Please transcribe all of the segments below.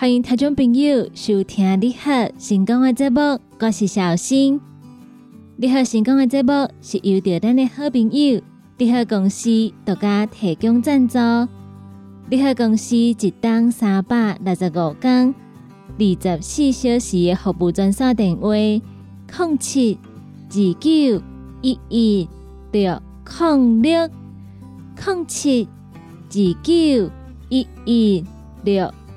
欢迎听众朋友收听你好成功的节目，我是小新。你好成功的节目是由着咱的好朋友你好公司独家提供赞助。你好公司一档三百六十五天、二十四小时的服务专线电话：零七二九一一六零六零七二九一一六。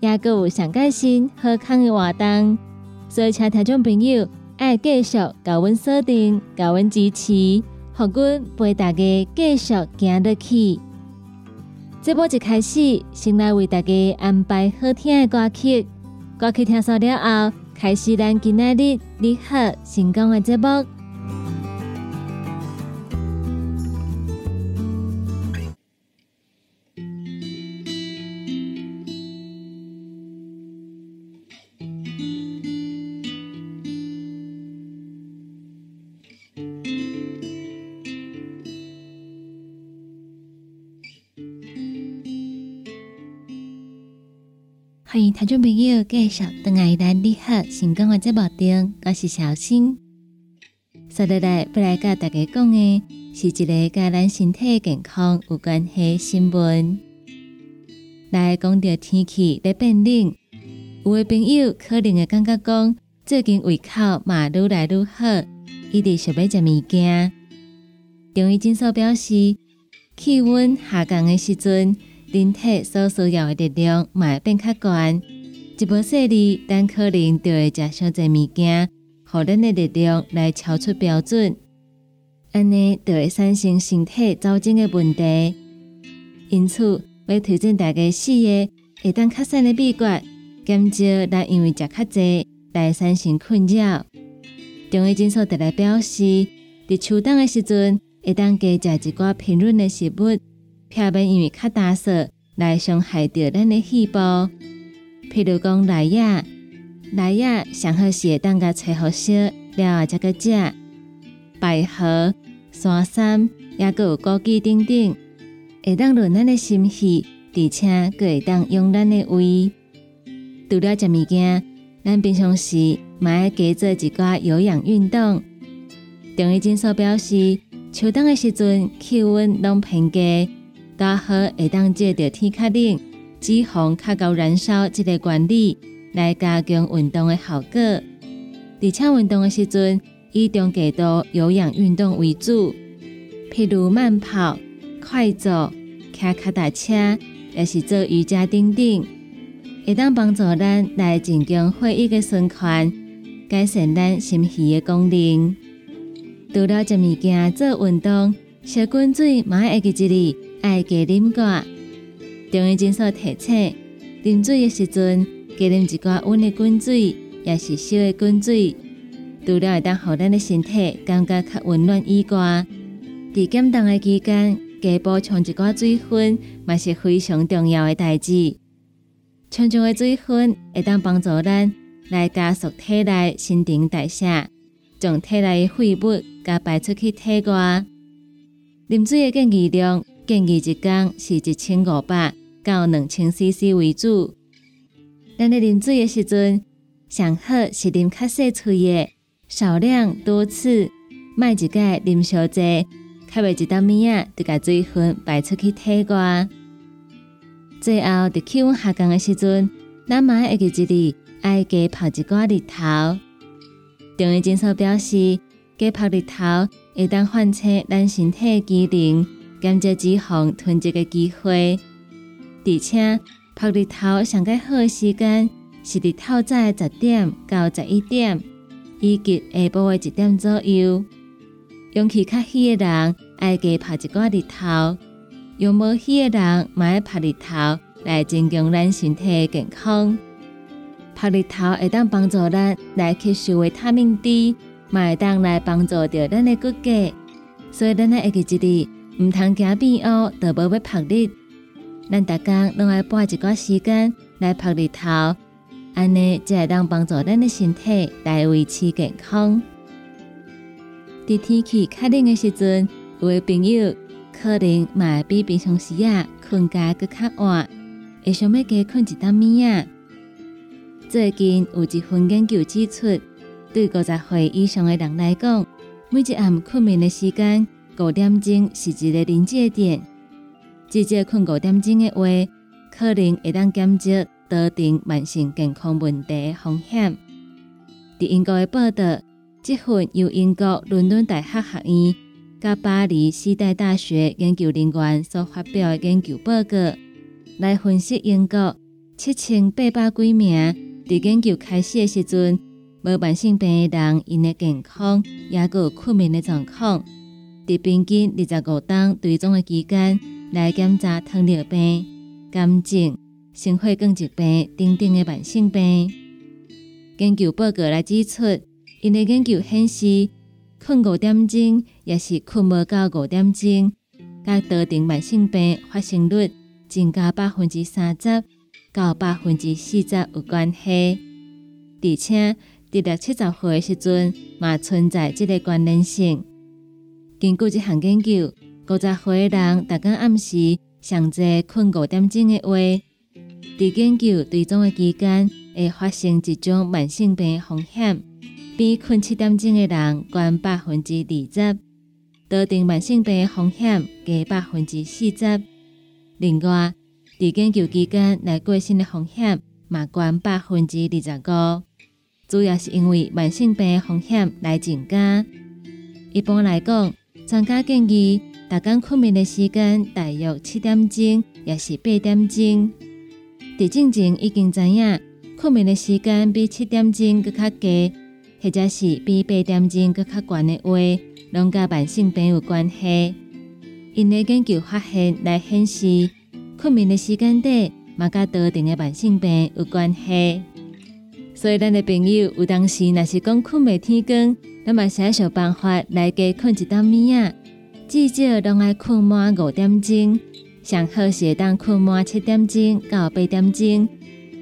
也阁有上开心、好康的活动，所以请听众朋友爱继续甲阮锁定、甲阮支持，互阮陪大家继续行落去。这波一开始，先来为大家安排好听的歌曲，歌曲听完了后，开始咱今仔日你好成功的节目。欢迎听众朋友继续登来咱你好成功的节目中，我是小新。接下来要来跟大家讲的，是一个跟咱身体健康有关系新闻。来讲到天气在变冷，有的朋友可能会感觉讲，最近胃口嘛愈来愈好，一直想要食物件。中医诊所表示，气温下降的时阵。人体所需要的力量嘛变较悬，一无细腻，但可能就会食上侪物件，互咱的力量来超出标准，安尼就会产生身体造成的问题。因此，要推荐大家四个会当较瘦的秘诀，减少咱因为食较济来产生困扰。中医诊所特来表示，伫秋冬的时阵，会当加食一寡平润的食物。避免因为较大湿来伤害到咱的细胞，譬如讲奶亚，奶亚上好是会当甲吹好烧了后才个食，百合、山参也个有枸杞等等，会当润咱的心气，而且个会当用咱的胃。除了食物件，咱平常时嘛要加做一寡有氧运动。中医诊所表示，秋冬的时阵气温拢偏低。大好会当借着天较冷、脂肪较高燃烧这个原理来加强运动的效果。而且运动的时阵，以中强度有氧运动为主，譬如慢跑、快走、骑脚踏车，也是做瑜伽等等，会当帮助咱来增强血液的循环，改善咱心脾的功能。除了食物件、做运动、烧滚水，嘛爱记一日爱加啉寡。中医诊所提醒，啉水的时阵，加啉一寡温的滚水，也是烧的滚水。除了会当互咱的身体感觉较温暖以外，伫减冻的期间，加补充一寡水分，嘛是非常重要的代志。充足的水分会当帮助咱来加速体内新陈代谢，将体内的废物甲排出去体外。啉水的建议量建议一天是一千五百到两千 CC 为主。咱咧啉水的时阵，上好是啉较细喙的，少量多次，莫一解啉小济，较袂一当物啊，就甲水分排出去体外。最后伫气温下降的时阵，咱嘛爱记一日爱加泡一寡日头。中医诊所表示，加泡日头。会当唤醒咱身体机能，减少脂肪囤积的机会。而且，晒日头上个好的时间是伫透早十点到十一点，以及下晡的一点左右。阳气较虚的人爱加晒一寡日头，阳无虚的人嘛爱晒日头来增强咱身体的健康。晒日头会当帮助咱来吸收维他命 D。会当来帮助着咱的骨骼，所以咱会记一日毋通行边乌，都无要晒日。咱逐工拢爱拨一寡时间来晒日头，安尼才会当帮助咱的身体来维持健康。伫天气较冷的时阵，有的朋友可能嘛比平常时啊困觉搁较晚，会想要加困一当暝啊。最近有一份研究指出。对五十岁以上的人来讲，每一暗困眠的时间五点钟是一个临界点。直接困五点钟的话，可能会当减少多定慢性健康问题的风险。伫英国的报道，这份由英国伦敦大学学院甲巴黎时代大学研究人员所发表的研究报告，来分析英国七千八百几名伫研究开始的时阵。无慢性病的人，因的健康也有困眠的状况。伫平均二十五天追踪的期间，来检查糖尿病、肝症、心血管疾病等等的慢性病。研究报告来指出，因的研究显示，困五点钟，也是困无到五点钟，甲多定慢性病发生率增加百分之三十到百分之四十有关系，而且。伫六七十岁时阵，嘛存在即个关联性。根据这项研究，五十岁的人，逐工暗时上侪困五点钟的话，伫研究追踪的期间，会发生一种慢性病风险，比困七点钟的人高百分之二十，多定慢性病风险加百分之四十。另外，伫研究期间来过身的风险嘛高百分之二十五。主要是因为慢性病风险来增加。一般来讲，专家建议大家困眠的时间大约七点钟，也是八点钟。伫正前已经知影，困眠的时间比七点钟搁较低，或者是比八点钟搁较悬的话，拢甲慢性病有关系。因的研究发现来显示，困眠的时间短，嘛甲多定的慢性病有关系。所以，咱的朋友有当时若是讲困未天光，那么想想办法来加困一点物啊，至少拢爱困满五点钟，上好是当困满七点钟到八点钟，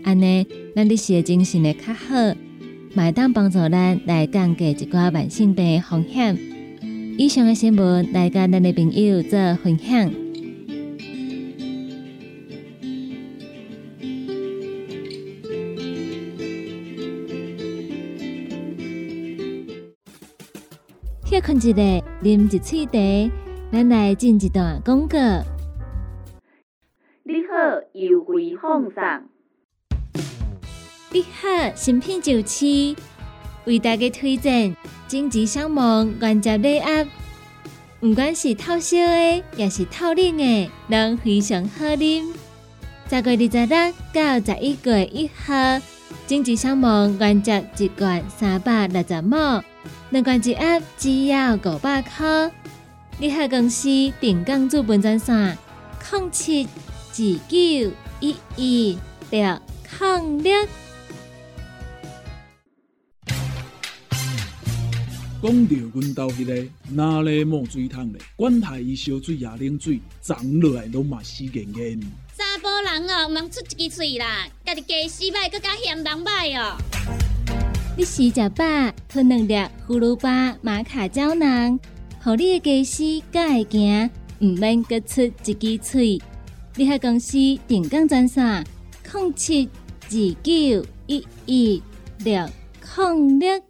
安尼咱的时精神会较好，买当帮助咱来降低一寡慢性病风险。以上的新闻来甲咱的朋友做分享。困一下，啉一喙茶，咱来进一段广告。你好，优惠放送。你好，新品就市为大家推荐经济商务原汁礼盒，不管是透烧的，也是透冷的，拢非常好啉。十月二十六到十一月一号。经济项目原汁一罐三百六十毛，两罐一盒只要五百块。联合公司定岗资本专线：零七二九一一六零六。讲到阮兜迄个哪里冒水桶咧，管他伊烧水也冷水，长落来拢嘛死严严。查甫人哦，毋通出一支喙啦，家己家洗歹，更加嫌人歹哦。你食食饱，吞两粒葫芦巴、马卡胶囊，互你的家洗更会行，毋免各出一支喙。你喺公司定岗专线：零七二九一一六零六。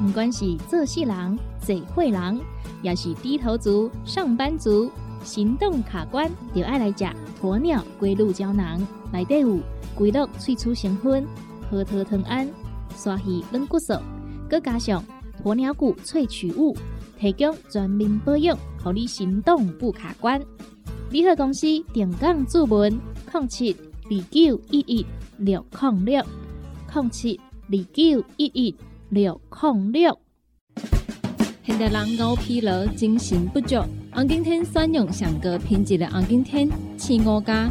不管是做事人、做会人，也是低头族、上班族，行动卡关，就爱来食鸵鸟龟鹿胶囊。内底有龟鹿萃取成分，核桃藤胺、刷鱼软骨素，佮加上鸵鸟骨萃取物，提供全面保养，让你行动不卡关。联合公司定岗注文：零七二九一一六零六零七二九一一。六零六，现代人熬疲劳、精神不足，红景天选用上个品质的红景天，青五加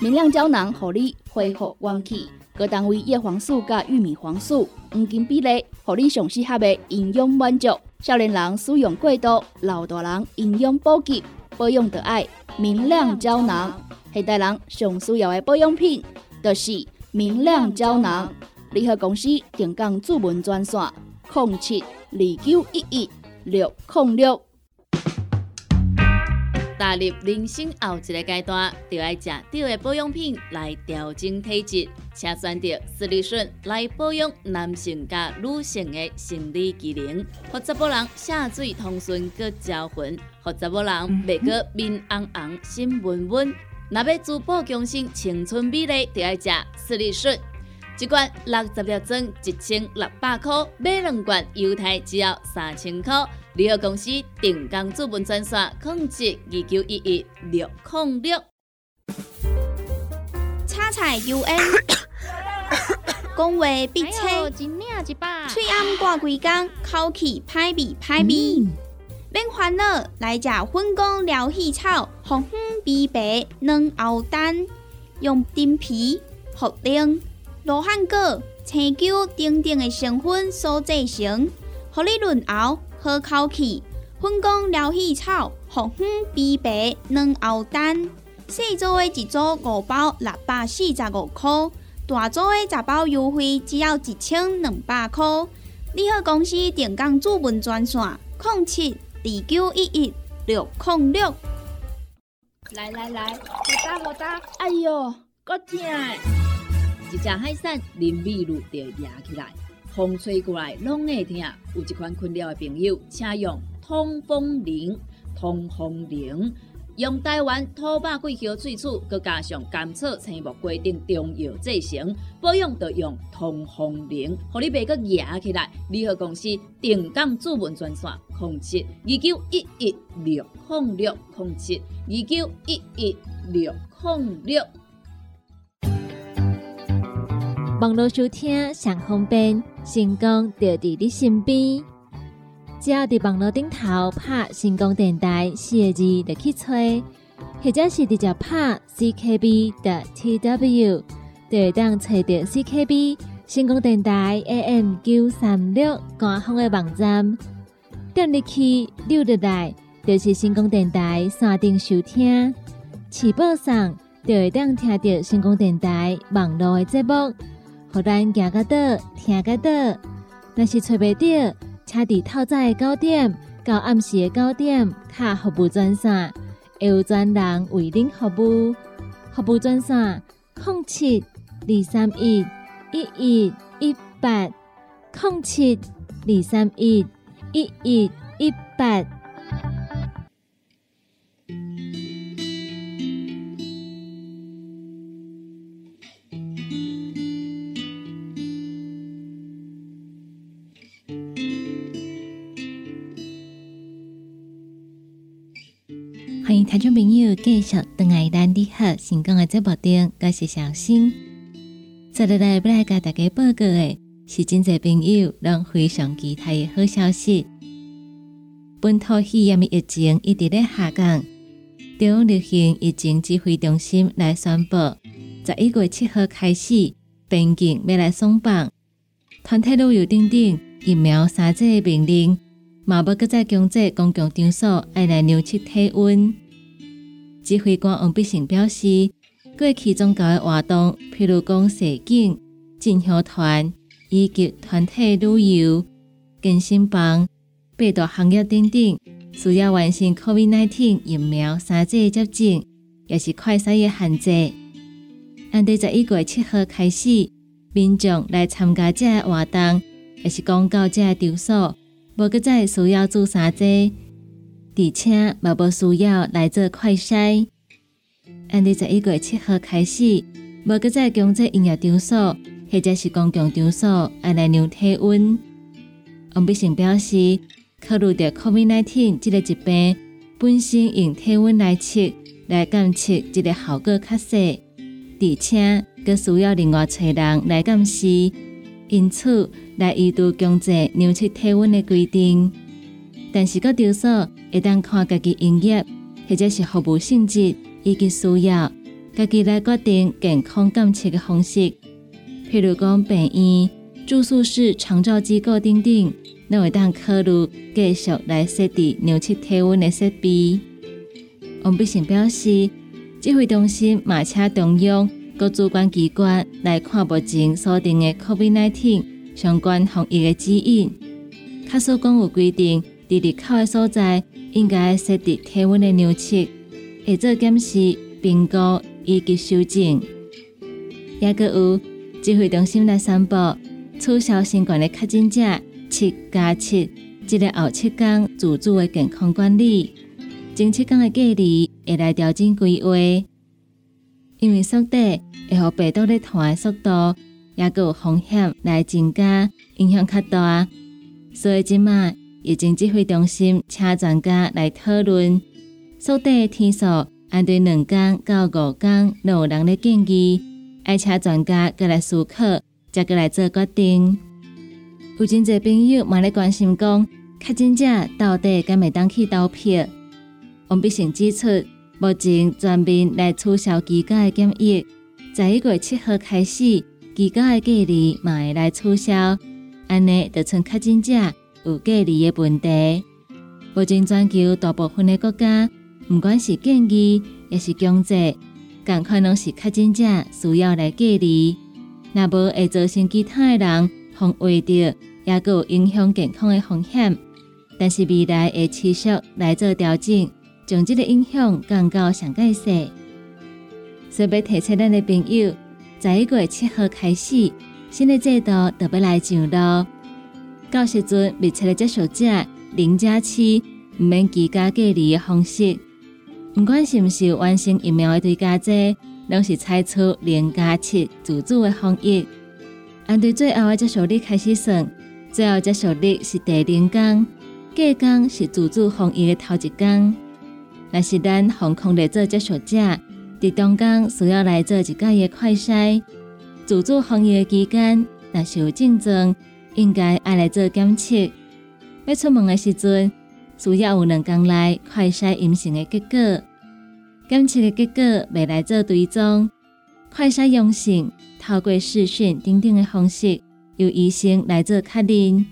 明亮胶囊，互你恢复元气。各单位叶黄素加玉米黄素黄金比例，互你上适合的营养满足。少年人使用过度，老大人营养补给保养得爱明亮胶囊。现代人上需要的保养品，就是明亮胶囊。联合公司定岗主文专线。零七二九一一六零六。踏入人生后一个阶段，就要食对的保养品来调整体质，请选择斯利顺来保养男性加女性的生理机能，或者某人下水通顺个招魂，或者某人袂个面红红心温温。若要珠宝强身、青春美丽，就要食斯利顺。一罐六十粒装，一千六百块；买两罐，犹太只要三千块。联合公司定岗资本专线：控制二九一一六零六。叉彩 U N，讲话必切，嘴暗挂几工，口气歹味歹味。免烦恼，来食粉果疗气草，红粉枇杷软藕丹，用丁皮茯苓。罗汉果、青椒等等的成分所制成，合你润喉好口气。粉工疗气草、红粉枇杷软藕蛋，细组的一组五包六百四十五块，大组的十包优惠只要一千两百块。你好，公司电工主文专线：零七二九一一六零六。来来来，好打好打，哎呦，够痛！一只海扇淋雨露就压起来，风吹过来拢会痛。有一款困扰的朋友，请用通风铃。通风铃用台湾土八桂花萃取，佮加上甘草、青木、规定中药制成，保养要用通风铃，互你袂佮压起来。联合公司定岗主文专线：控制二九一一六零六控制二九一一六零六。网络收听上方便，成功就伫你身边。只要伫网络顶头拍成功电台四个字就去吹，或者是直接拍 CKB 的 TW，就会当找到 CKB 成功电台 AM 九三六官方的网站。点入去溜入来，就是成功电台山顶收听，起播上就会当听到成功电台网络的节目。互咱行个倒，听个到。若是找袂到，车伫透早的九点到暗时的九点，卡服务专线，会有专人为您服务。服务专线：零七二三一一一一八零七二三一一一一八。听众朋友继续登来咱你好成功的节目中，我是小新。接下来要来甲大家报告的是，真侪朋友拢非常期待的好消息。本土肺炎疫情一直咧下降，中央流行疫情指挥中心来宣布，十一月七号开始，边境要来松绑，团体旅游等等疫苗三剂的命令。嘛要搁再强制公共场所爱来量测体温。指挥官王必胜表示，过去宗教的活动，譬如讲摄景、进香团以及团体旅游、健身房、八大行业等等，需要完成 COVID-19 疫苗三剂接种，也是快筛的限制。按在十一月七号开始，民众来参加这个活动，也是公告这个场所。无搁再需要做三剂，而且嘛无需要来做快筛。按伫十一月七号开始，无搁再强制营业场所或者是公共场所爱来量体温。王必胜表示，考虑到 COVID-19 这个疾病本身用体温来测来监测，这个效果较细，而且搁需要另外找人来监视。因此，来移度强制量测体温的规定，但是各场所一旦看家己营业或者是服务性质以及需要，家己来决定健康监测的方式。譬如讲病院、住宿室、长照机构等等，都会当考虑继续来设置量测体温的设备。王必胜表示，指挥中心马车中央。各主管机关来看目前锁定的 COVID-19 相关防疫的指引，卡所讲有规定，伫入口的所在应该设置体温的量测，会做检视、评估以及修正。也个有指挥中心来宣布，取消新冠的确诊者七加七，即个后七天自主的健康管理，前七天的隔离会来调整规划。因为速递会互病毒咧传的速度，也有风险来增加，影响较大。所以即卖疫情指挥中心请专家来讨论速递的天数，按对两天到五天，都有人的建议，爱请专家过来思考，再过来做决定。有真侪朋友嘛咧关心讲，确诊者到底敢会当去投票？王必胜指出。目前全面来取消居家的检疫，十一月七号开始，居家的隔离嘛会来取消。安尼就剩确诊者有隔离的问题。目前全球大部分的国家，不管是建议也是经济，赶快拢是较真正需要来隔离。那无会造成其他的人防卫着，也有影响健康的风险。但是未来会持续来做调整。将这个影响降到上介细，所以要提醒咱的朋友，十一月七号开始，新的制度就要来上路。到时阵密切的接触者零加七，唔免居家隔离的方式。毋管是毋是完成疫苗的对加者，拢是采取零加七自主的防疫。按对最后的接受日开始算，最后接受日是第零天，隔天是自主防疫的头一天。若是咱防控的做接触者，伫中间需要来做一个月快筛。自主防疫期间，若是有症状，应该爱来做检测。要出门的时阵，需要有两天内快筛阴性的结果。检测的结果未来做追踪，快筛阳性，透过视讯等等的方式，由医生来做确认。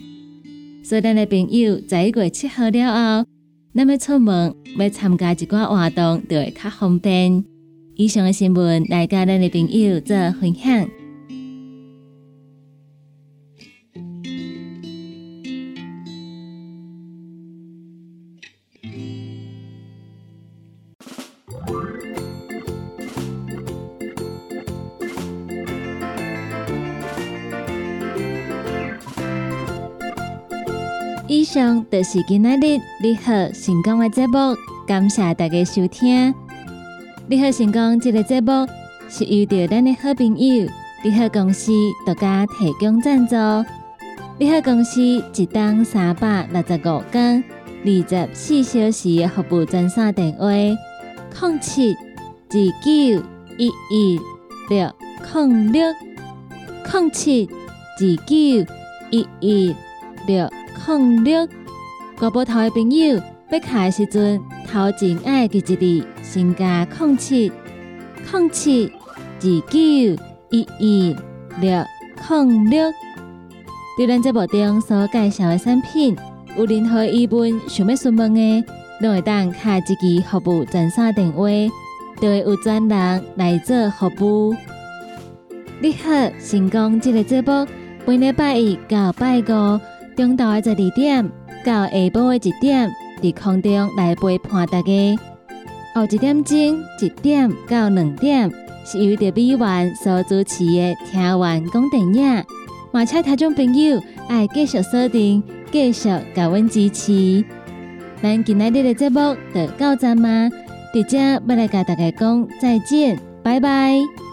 所以咱的朋友在一月七号了后。那么出门要参加一寡活动，就会较方便。以上的新闻来甲咱的朋友做分享。上就是今仔日你好成功的节目，感谢大家收听。你好成功这个节目是由着咱的好朋友你好公司独家提供赞助。你好公司一档三百六十五天、二十四小时的服务专线电话：零七二九一一六零六零七二九一一六。零六，国宝头的朋友要卡的时阵，头前爱记一字，先加零七零七二九一一六零六。对咱节目中所介绍的产品，有任何疑问想要询问的，都会当卡一支服务专线电话，就会有专人来做服务。你好，成功这个节目，每礼拜一到拜五。中昼的十二点到下晡的一点，在空中来陪伴大家。后一点钟一点到两点，是由着美元所主持的《听完讲电影》。马车听众朋友爱继续锁定，继续给阮支持。咱今日的节目就到这吗？伫遮要来跟大家讲再见，拜拜。